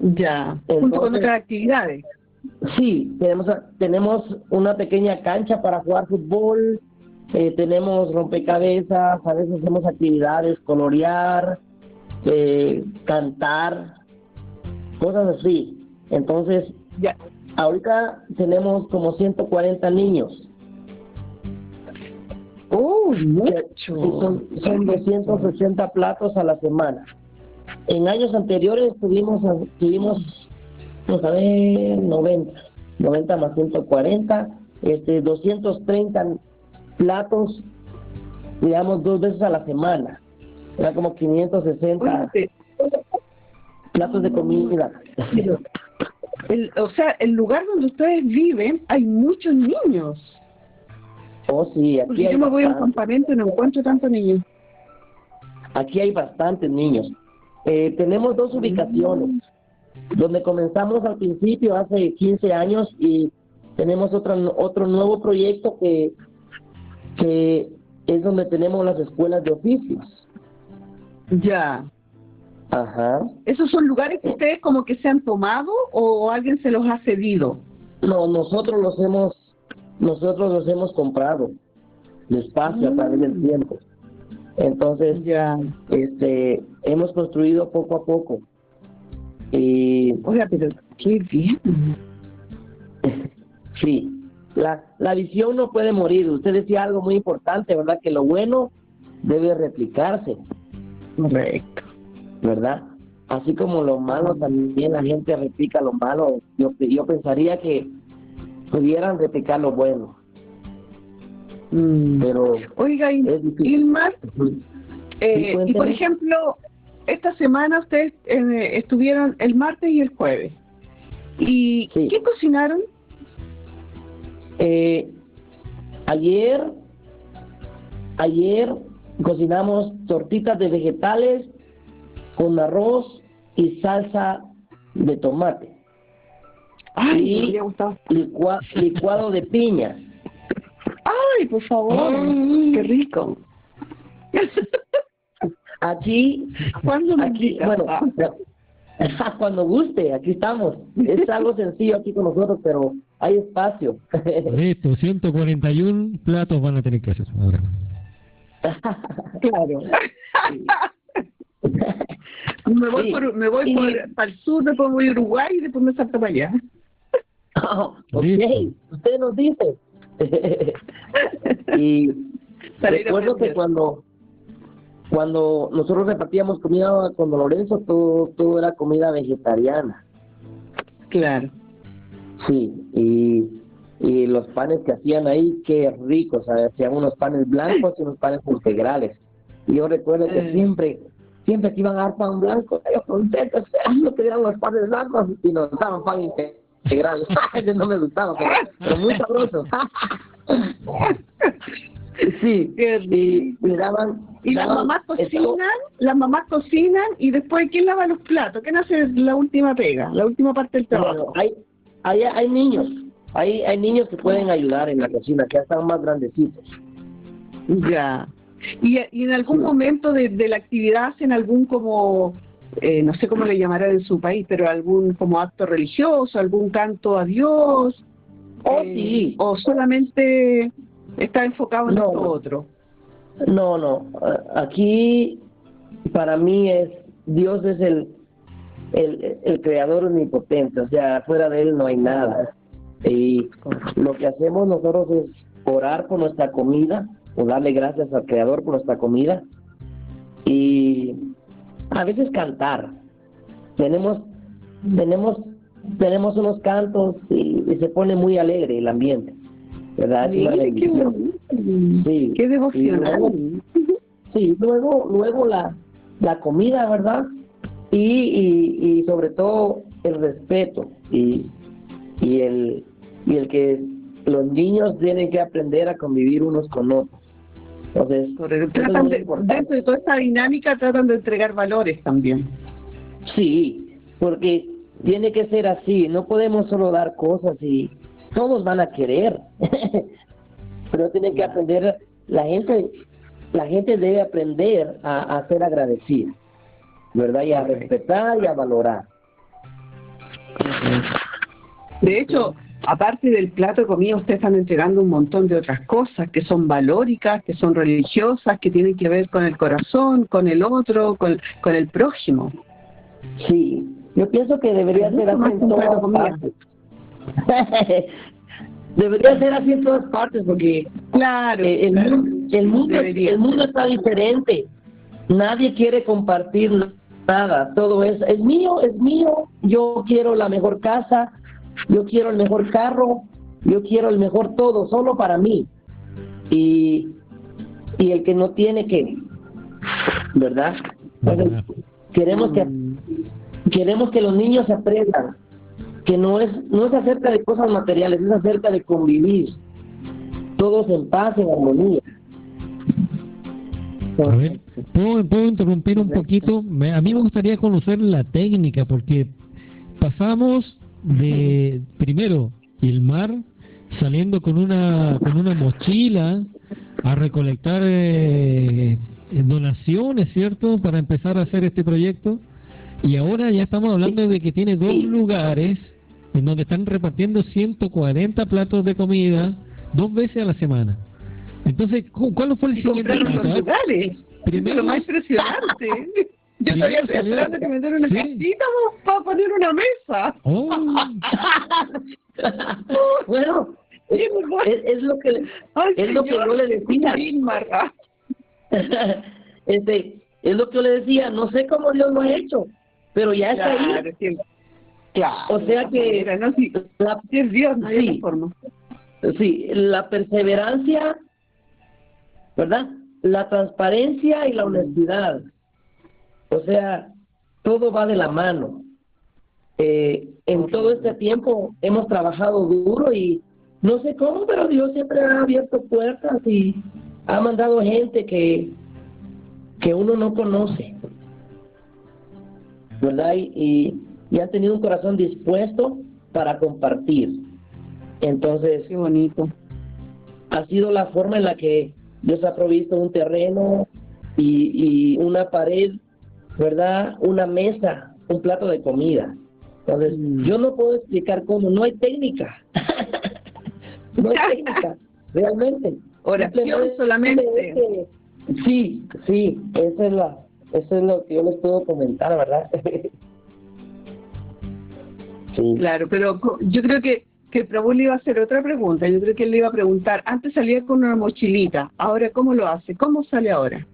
Ya, junto con otras actividades. Sí, tenemos, tenemos una pequeña cancha para jugar fútbol, eh, tenemos rompecabezas, a veces hacemos actividades, colorear, eh, cantar, cosas así. Entonces, Ya. ahorita tenemos como 140 niños. ¡Oh, que- mucho! sí, son, son 280 platos a la semana. En años anteriores tuvimos, tuvimos vamos a ver, 90, 90 más 140, este, 230 platos, digamos, dos veces a la semana. Era como 560 Oye, platos de comida. el- o sea, el lugar donde ustedes viven hay muchos niños. Oh, sí, aquí Porque hay, yo me voy a un campamento y no encuentro tantos niños. aquí hay bastantes niños. Eh, tenemos dos ubicaciones, donde comenzamos al principio hace 15 años y tenemos otra, otro nuevo proyecto que, que es donde tenemos las escuelas de oficios. Ya. Ajá. ¿Esos son lugares que ustedes como que se han tomado o alguien se los ha cedido? No, nosotros los hemos, nosotros los hemos comprado despacio a través del tiempo. Entonces, Ya. este, hemos construido poco a poco. Y Oiga, pero qué bien. sí, la, la visión no puede morir. Usted decía algo muy importante, ¿verdad? Que lo bueno debe replicarse, Correcto. ¿verdad? Así como lo malo también la gente replica lo malo. Yo, yo pensaría que pudieran replicar lo bueno, Mm. pero Oiga, y, eh, y por ejemplo, esta semana ustedes eh, estuvieron el martes y el jueves. ¿Y Sí. qué cocinaron? Eh, ayer, ayer cocinamos tortitas de vegetales con arroz y salsa de tomate, Ay, licua- licuado de piña. Ay, por favor, qué rico. Aquí, ¿Cuándo aquí, bueno, Ah. cuando guste, aquí estamos. Es algo sencillo aquí con nosotros, pero hay espacio. Listo, 141 platos van a tener que hacer ahora. Claro. me voy Sí. por, me voy Y- por, para el sur, después voy a Uruguay y después me salto para allá. Oh, ok, Listo. usted nos dice. y recuerdo que cuando cuando nosotros repartíamos comida con Lorenzo, todo, todo era comida vegetariana. Claro. Sí, y, y los panes que hacían ahí, qué ricos, hacían unos panes blancos y unos panes integrales. Y yo recuerdo que Eh. siempre, siempre que iban a dar pan blanco, ellos contentos, no dieran los panes blancos y nos daban pan integral. No me gustaba, pero, pero muy sabroso. sí, y me daban... Y las mamás cocinan, las mamás cocinan y después ¿quién lava los platos? ¿Quién hace la última pega, la última parte del trabajo? hay, hay, hay niños, hay, hay niños que pueden ayudar en la cocina, que ya están más grandecitos. Ya. ¿Y, y en algún momento de, de la actividad hacen algún como, eh, no sé cómo le llamarán en su país, pero algún como acto religioso, algún canto a Dios? Oh, Eh, sí. ¿O solamente está enfocado en No. otro? No, no. Aquí para mí es Dios es el, el el creador omnipotente, o sea, fuera de él no hay nada. Y lo que hacemos nosotros es orar por nuestra comida, o darle gracias al creador por nuestra comida y a veces cantar. Tenemos tenemos tenemos unos cantos y, y se pone muy alegre el ambiente. ¿Verdad? Mire, qué. Sí. Qué devocional. Y luego- Sí, luego, luego la, la comida, ¿verdad? Y, y, y sobre todo el respeto y, y el y el que los niños tienen que aprender a convivir unos con otros. Entonces, Tratan de- dentro de toda esta dinámica tratan de entregar valores también. Sí, porque tiene que ser así, no podemos solo dar cosas y todos van a querer, pero tienen que aprender, la gente, la gente debe aprender a, a ser agradecida, ¿verdad? Y a respetar y a valorar. De hecho, aparte del plato de comida, ustedes están entregando un montón de otras cosas que son valóricas, que son religiosas, que tienen que ver con el corazón, con el otro, con, con el prójimo. Sí, yo pienso que debería ser así en todas partes. debería ser así en todas partes porque Claro, Eh, el, claro. mundo, el, mundo, Debería. el mundo está diferente. Nadie quiere compartir nada. Todo es, es mío, es mío. Yo quiero la mejor casa, yo quiero el mejor carro, yo quiero el mejor todo, solo para mí. Y, y el que no tiene que, ¿verdad? Queremos que queremos que los niños aprendan que no es no es acerca de cosas materiales, es acerca de convivir todos en paz, en armonía. ¿Puedo, puedo interrumpir un poquito? Me- a mí me gustaría conocer la técnica, porque pasamos de, primero, el mar, saliendo con una, con una mochila a recolectar eh, donaciones, ¿cierto?, para empezar a hacer este proyecto. Y ahora ya estamos hablando de que tiene dos lugares en donde están repartiendo 140 platos de comida dos veces a la semana. Entonces, ¿cuál fue el siguiente lugares. Primero, lo más impresionante. Yo todavía estoy esperando que me den una casita para poner una mesa. Oh. bueno, es, es, lo que es lo que yo le decía. este, es lo que yo le decía, no sé cómo Dios lo ha hecho, pero ya está ahí. Claro. O sea que no, si, la, es Dios, no sí, forma. Sí, la perseverancia, ¿verdad? La transparencia y la honestidad. O sea, todo va de la mano. Eh, en todo este tiempo hemos trabajado duro y no sé cómo, pero Dios siempre ha abierto puertas y ha mandado gente que, que uno no conoce, ¿verdad? Y, y han tenido un corazón dispuesto para compartir. Entonces, qué bonito. Ha sido la forma en la que Dios ha provisto un terreno y, y una pared, ¿verdad? Una mesa, un plato de comida. Entonces, mm. yo no puedo explicar cómo, no hay técnica. no hay técnica, realmente. Oración solamente. sí, sí, esa es la, eso es lo que yo les puedo comentar, ¿verdad? sí. Claro, pero yo creo que que Prabhu le iba a hacer otra pregunta. Yo creo que él le iba a preguntar, antes salía con una mochilita, ahora ¿cómo lo hace? ¿Cómo sale ahora?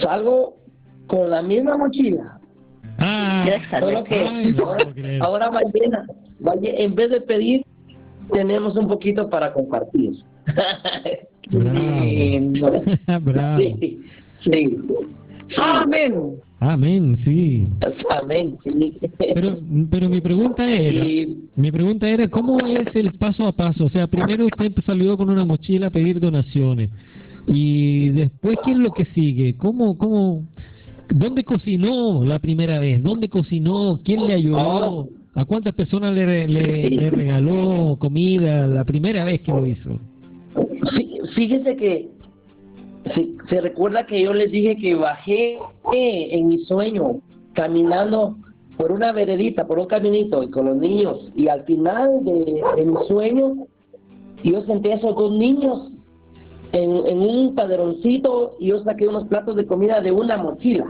Salgo con la misma mochila. Ah, Solo que ahora, va llena. en vez de pedir, tenemos un poquito para compartir. Bravo. sí, sí. Amén. Amén, sí. Amén, sí. Pero, pero mi pregunta era, mi pregunta era, ¿cómo es el paso a paso? O sea, primero usted salió con una mochila a pedir donaciones y después, ¿qué es lo que sigue? ¿Cómo, cómo, dónde cocinó la primera vez? ¿Dónde cocinó? ¿Quién le ayudó? ¿A cuántas personas le, le, regaló comida la primera vez que lo hizo? fíjese que se, recuerda que yo les dije que bajé en mi sueño, caminando por una veredita, por un caminito y con los niños. Y al final de, mi sueño, yo senté a esos dos niños en, un padroncito y yo saqué unos platos de comida de una mochila.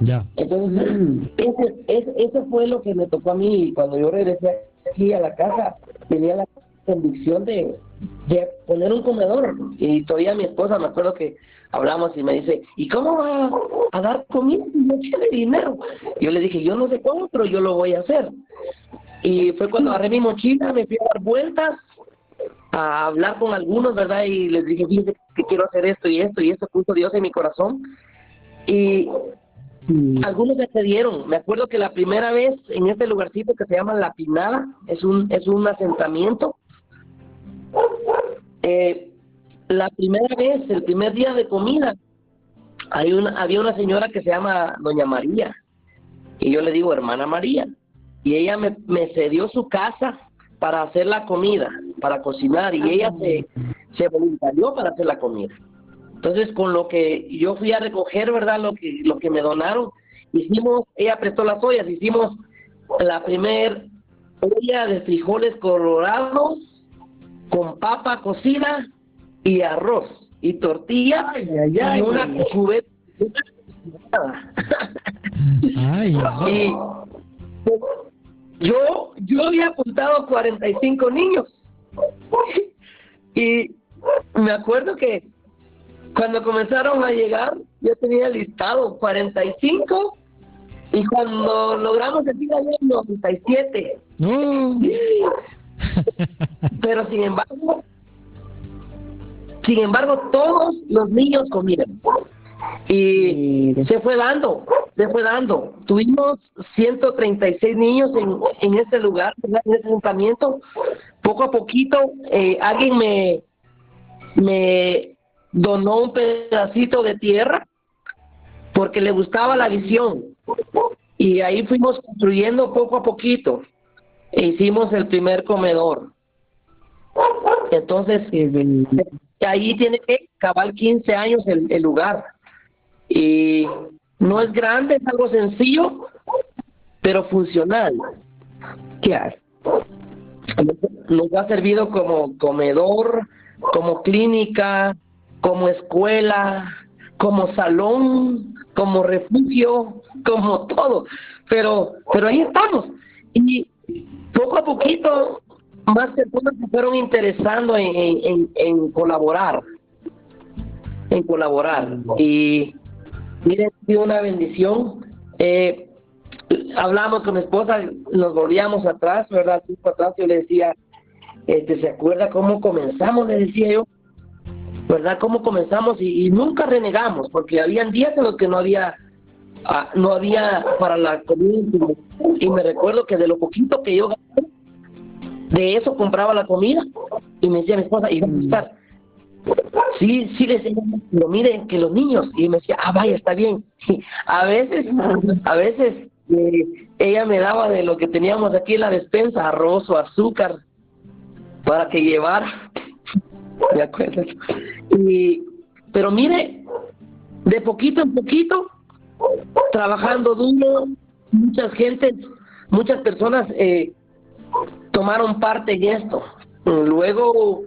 Ya. Entonces, ese, ese, ese, fue lo que me tocó a mí cuando yo regresé aquí a la casa. Tenía la convicción de, de poner un comedor. Y todavía mi esposa, me acuerdo que hablamos y me dice, ¿y cómo va a dar comida si no tiene dinero? Yo le dije, yo no sé cómo, pero yo lo voy a hacer. Y fue cuando agarré mi mochila, me fui a dar vueltas, a hablar con algunos, ¿verdad? Y les dije, fíjense que quiero hacer esto y esto, y esto puso Dios en mi corazón. Y algunos me accedieron. Me acuerdo que la primera vez en este lugarcito que se llama La Pinada, es un, es un asentamiento, eh, la primera vez, el primer día de comida, hay una, había una señora que se llama Doña María, y yo le digo hermana María, y ella me, me cedió su casa para hacer la comida, para cocinar, y ella se, se voluntarió para hacer la comida. Entonces, con lo que yo fui a recoger, ¿verdad? Lo que, lo que me donaron, hicimos, ella prestó las ollas, hicimos la primer olla de frijoles colorados con papa cocida y arroz y tortilla y una cubeta. Ay, y yo, yo había apuntado 45 niños. y me acuerdo que cuando comenzaron a llegar, yo tenía listado 45 y cuando logramos decir ayer 97. No. Pero sin embargo, sin embargo, todos los niños comieron. Y se fue dando, se fue dando. Tuvimos 136 niños en, en este lugar, en este ayuntamiento. Poco a poquito, eh, alguien me, me donó un pedacito de tierra porque le gustaba la visión. Y ahí fuimos construyendo poco a poquito. E hicimos el primer comedor. Entonces, ahí tiene que cabal 15 años el, lugar. Y no es grande, es algo sencillo, pero funcional. ¿Qué hay? Nos ha servido como comedor, como clínica, como escuela, como salón, como refugio, como todo. Pero, pero ahí estamos. Y poco a poquito más personas se fueron interesando en, en, en colaborar, en colaborar. Y miren, una bendición. Eh, hablamos con mi esposa, nos volvíamos atrás, ¿verdad? atrás yo le decía, este, ¿se acuerda cómo comenzamos? Le decía yo, ¿verdad? ¿Cómo comenzamos? Y, nunca renegamos, porque habían días en los que no había ah, no había para la comida y me recuerdo que de lo poquito que yo gané, de eso compraba la comida y me decía mi esposa, y a gustar. Sí, sí, le pero miren que los niños, y me decía, ah, vaya, está bien. a veces, a veces eh, ella me daba de lo que teníamos aquí en la despensa, arroz o azúcar, para que llevara. Y, pero mire, de poquito en poquito, trabajando duro, muchas gentes, muchas personas eh, tomaron parte en esto. Luego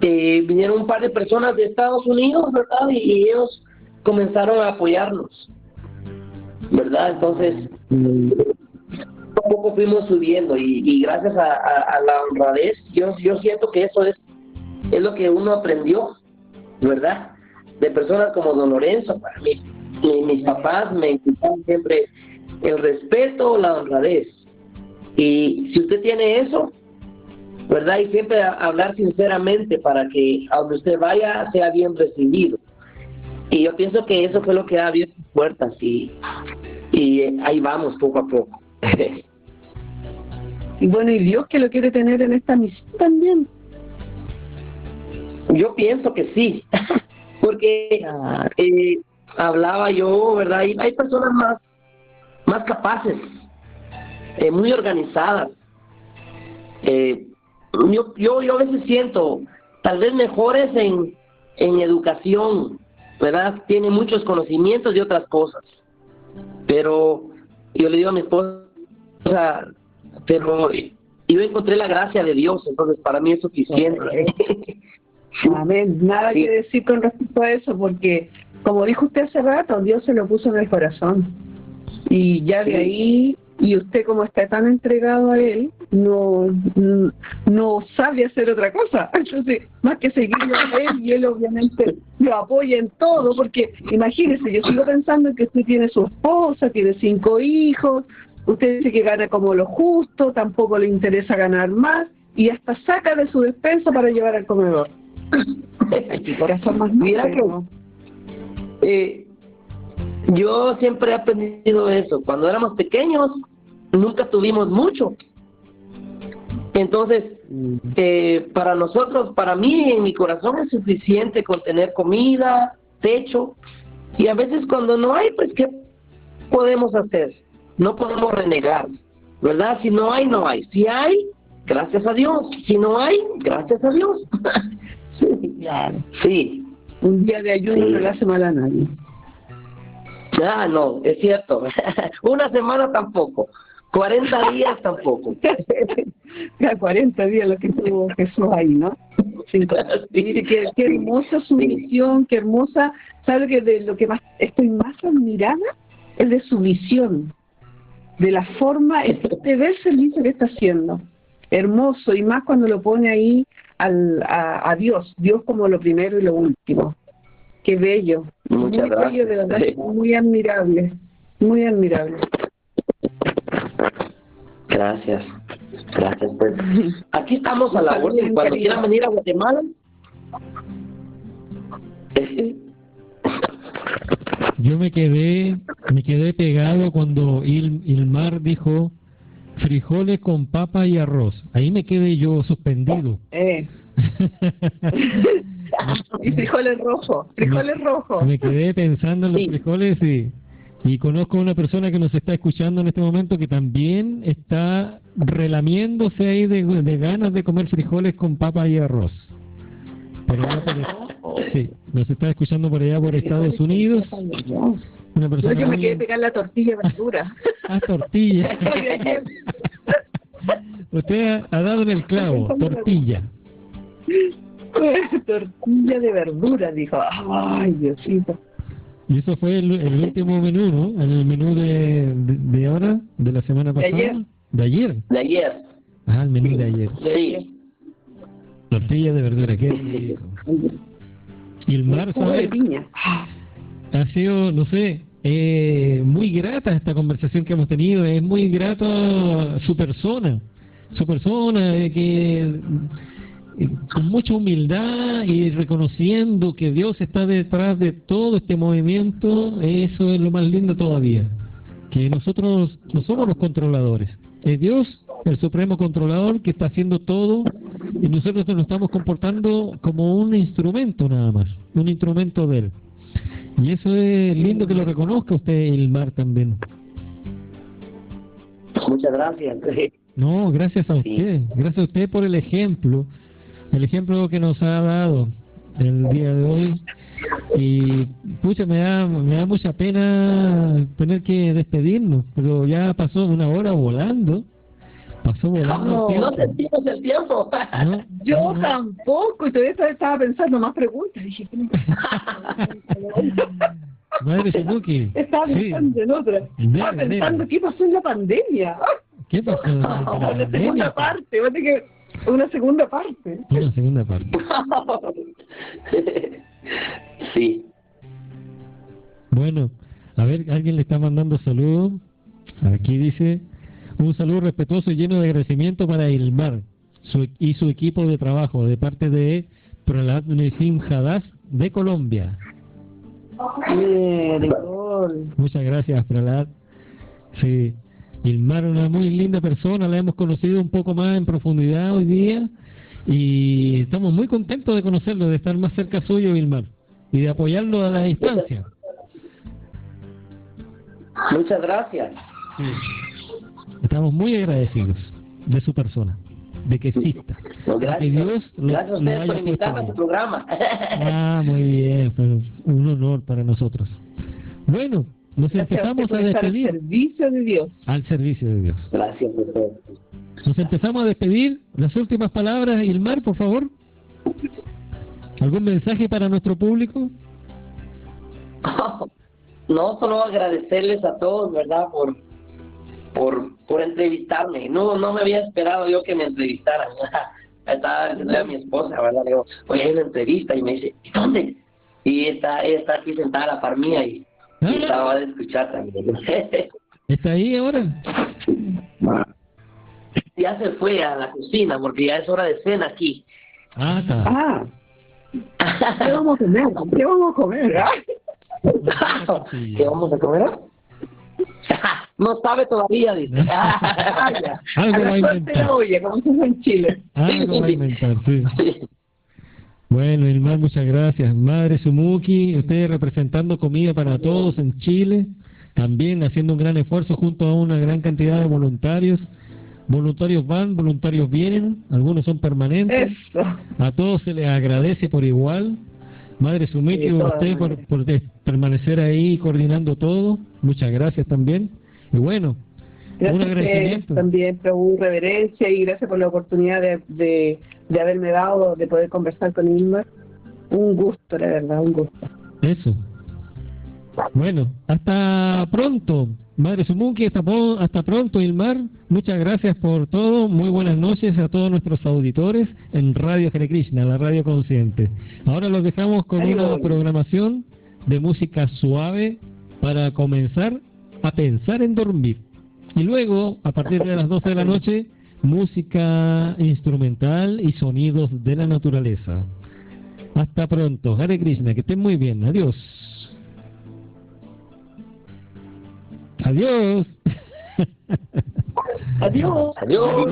eh, vinieron un par de personas de Estados Unidos, ¿verdad? Y, ellos comenzaron a apoyarnos, ¿verdad? Entonces, poco fuimos subiendo y, gracias a, la honradez, yo, yo siento que eso es, es lo que uno aprendió, ¿verdad? De personas como Don Lorenzo, para mí, mis papás me inculcaron siempre el respeto, la honradez. Y si usted tiene eso, ¿verdad? Y siempre hablar sinceramente para que a donde usted vaya sea bien recibido. Y yo pienso que eso fue lo que ha abierto puertas y, y ahí vamos poco a poco. y bueno, ¿y Dios que lo quiere tener en esta misión también? Yo pienso que sí, porque eh, hablaba yo, ¿verdad? Y hay personas más, más capaces, eh, muy organizadas. Eh, yo, yo, yo a veces siento, tal vez mejores en, en educación, ¿verdad? Tienen muchos conocimientos y otras cosas. Pero yo le digo a mi esposa, pero yo encontré la gracia de Dios, entonces para mí es suficiente. Amén. Nada que decir con respecto a eso, porque como dijo usted hace rato, Dios se lo puso en el corazón. Y ya de ahí, y usted como está tan entregado a Él, no, no sabe hacer otra cosa. Entonces, más que seguirlo a Él, y Él obviamente lo apoya en todo, porque imagínese, yo sigo pensando que usted tiene su esposa, tiene cinco hijos, usted dice que gana como lo justo, tampoco le interesa ganar más, y hasta saca de su despensa para llevar al comedor. corazón más Mira que eh, yo siempre he aprendido eso. Cuando éramos pequeños, nunca tuvimos mucho. Entonces, eh, para nosotros, para mí, en mi corazón es suficiente con tener comida, techo. Y a veces cuando no hay, pues, ¿qué podemos hacer? No podemos renegar, ¿verdad? Si no hay, no hay. Si hay, gracias a Dios. Si no hay, gracias a Dios. sí, sí. Un día de ayuno no le hace mal a nadie. Ah, no, es cierto. Una semana tampoco. 40 días tampoco. ya 40 días lo que tuvo Jesús ahí, ¿no? Sí. qué, hermosa su misión, qué hermosa. ¿Sabe que de lo que más estoy más admirada? Es de su visión, de la forma, de ver el servicio que está haciendo. Hermoso, y más cuando lo pone ahí al, a, Dios, Dios como lo primero y lo último. Qué bello, muy bello, de verdad, muy admirable, muy admirable. Gracias, gracias. Pues aquí estamos a la orden. Cuando quieran venir a Guatemala. Yo me quedé, me quedé pegado cuando Il, Ilmar dijo frijoles con papa y arroz. Ahí me quedé yo suspendido. Eh. y frijoles rojos, frijoles rojos. Me quedé pensando en los frijoles y, y conozco a una persona que nos está escuchando en este momento que también está relamiéndose ahí de, de ganas de comer frijoles con papa y arroz. Pero sí, nos está escuchando por allá por Estados Unidos Una persona Yo me muy- quedé pegar la tortilla de verdura. Ah, tortilla. Usted ha, ha dado en el clavo, tortilla. Tortilla de verdura, dijo. Ay, Diosito. Y eso fue el, el último menú, ¿no? El menú de, de, de ahora, de la semana De pasada. ayer. De ayer. De ayer. Ah, el menú de ayer. Sí. Tortilla de verdura, qué rico. Y el mar, de ¿sabes? piña. Ha sido, no sé, eh, muy grata esta conversación que hemos tenido. Es muy grata su persona. Su persona, eh, que con mucha humildad y reconociendo que Dios está detrás de todo este movimiento, eso es lo más lindo todavía. Que nosotros no somos los controladores. Es Dios, el supremo controlador, que está haciendo todo y nosotros nos estamos comportando como un instrumento nada más, un instrumento de Él. Y eso es lindo que lo reconozca usted, Ilmar, también. Muchas gracias. No, gracias a usted, gracias a usted por el ejemplo, el ejemplo que nos ha dado el día de hoy. Y pucha, me da, me da mucha pena tener que despedirnos, pero ya pasó una hora volando. Pasó volando. el No tiempo. sentimos el tiempo. ¿No? Yo No, no. tampoco, y todavía estaba pensando más preguntas. Dije, ¿qué me- Madre Suzuki. estaba Sí. pensando en otra. Estaba pensando qué pasó en la pandemia. ¿Qué pasó? durante la pandemia? parte, una segunda parte. Una segunda parte. sí. Bueno, a ver, alguien le está mandando saludos. Aquí dice, un saludo respetuoso y lleno de agradecimiento para Ilmar su- y su equipo de trabajo de parte de Pralat Nesim Hadas de Colombia. Bien, gol. Muchas gracias, Pralat. Sí, Ilmar una muy linda persona, la hemos conocido un poco más en profundidad hoy día y estamos muy contentos de conocerlo, de estar más cerca suyo, Ilmar, y de apoyarlo a la distancia. Muchas gracias. Estamos muy agradecidos de su persona, de que exista. No, de que gracias. Dios lo, gracias a ustedes por invitarme a su programa. Ah, muy bien, fue un honor para nosotros. Bueno, nos empezamos a estar al despedir servicio de Dios. al servicio de Dios. gracias ustedes. Nos empezamos a despedir. Las últimas palabras, Ilmar, por favor. ¿Algún mensaje para nuestro público? No, solo agradecerles a todos, ¿verdad? Por, por, por entrevistarme. No, no me había esperado yo que me entrevistaran. Estaba a mi esposa, ¿verdad? Le digo, oye, hay una entrevista y me dice, ¿y dónde? Y está, ella está aquí sentada a la par mía y, y Ah. estaba de escuchar también. ¿Está ahí ahora? ya se fue a la cocina porque ya es hora de cena aquí. Ah, está. Ah, ¿qué vamos a comer? ¿Qué vamos a comer? ah? ¿Qué vamos a comer? no sabe todavía, dice. Algo va a inventar. olla, como en Chile. Algo va a inventar, sí. Bueno, Ilmar, muchas gracias. Madre Sumuki, usted representando comida para todos en Chile, también haciendo un gran esfuerzo junto a una gran cantidad de voluntarios. Voluntarios van, voluntarios vienen, algunos son permanentes. Eso. A todos se les agradece por igual. Madre Sí, todas usted por, permanecer ahí coordinando todo. Muchas gracias también. Y bueno, Gracias ustedes agradecimiento. también, Prabhu, reverencia y gracias por la oportunidad de, de, de haberme dado, de poder conversar con Ingmar. Un gusto, la verdad, un gusto. Eso. Bueno, hasta pronto, Madre Sumuki, hasta, hasta pronto, Ilmar. Muchas gracias por todo. Muy buenas noches a todos nuestros auditores en Radio Hare Krishna, la radio consciente. Ahora los dejamos con Ahí una voy. programación de música suave para comenzar a pensar en dormir. Y luego, a partir de las 12 de la noche, música instrumental y sonidos de la naturaleza. Hasta pronto. Hare Krishna, que estén muy bien. Adiós. Adiós. Adiós. Adiós.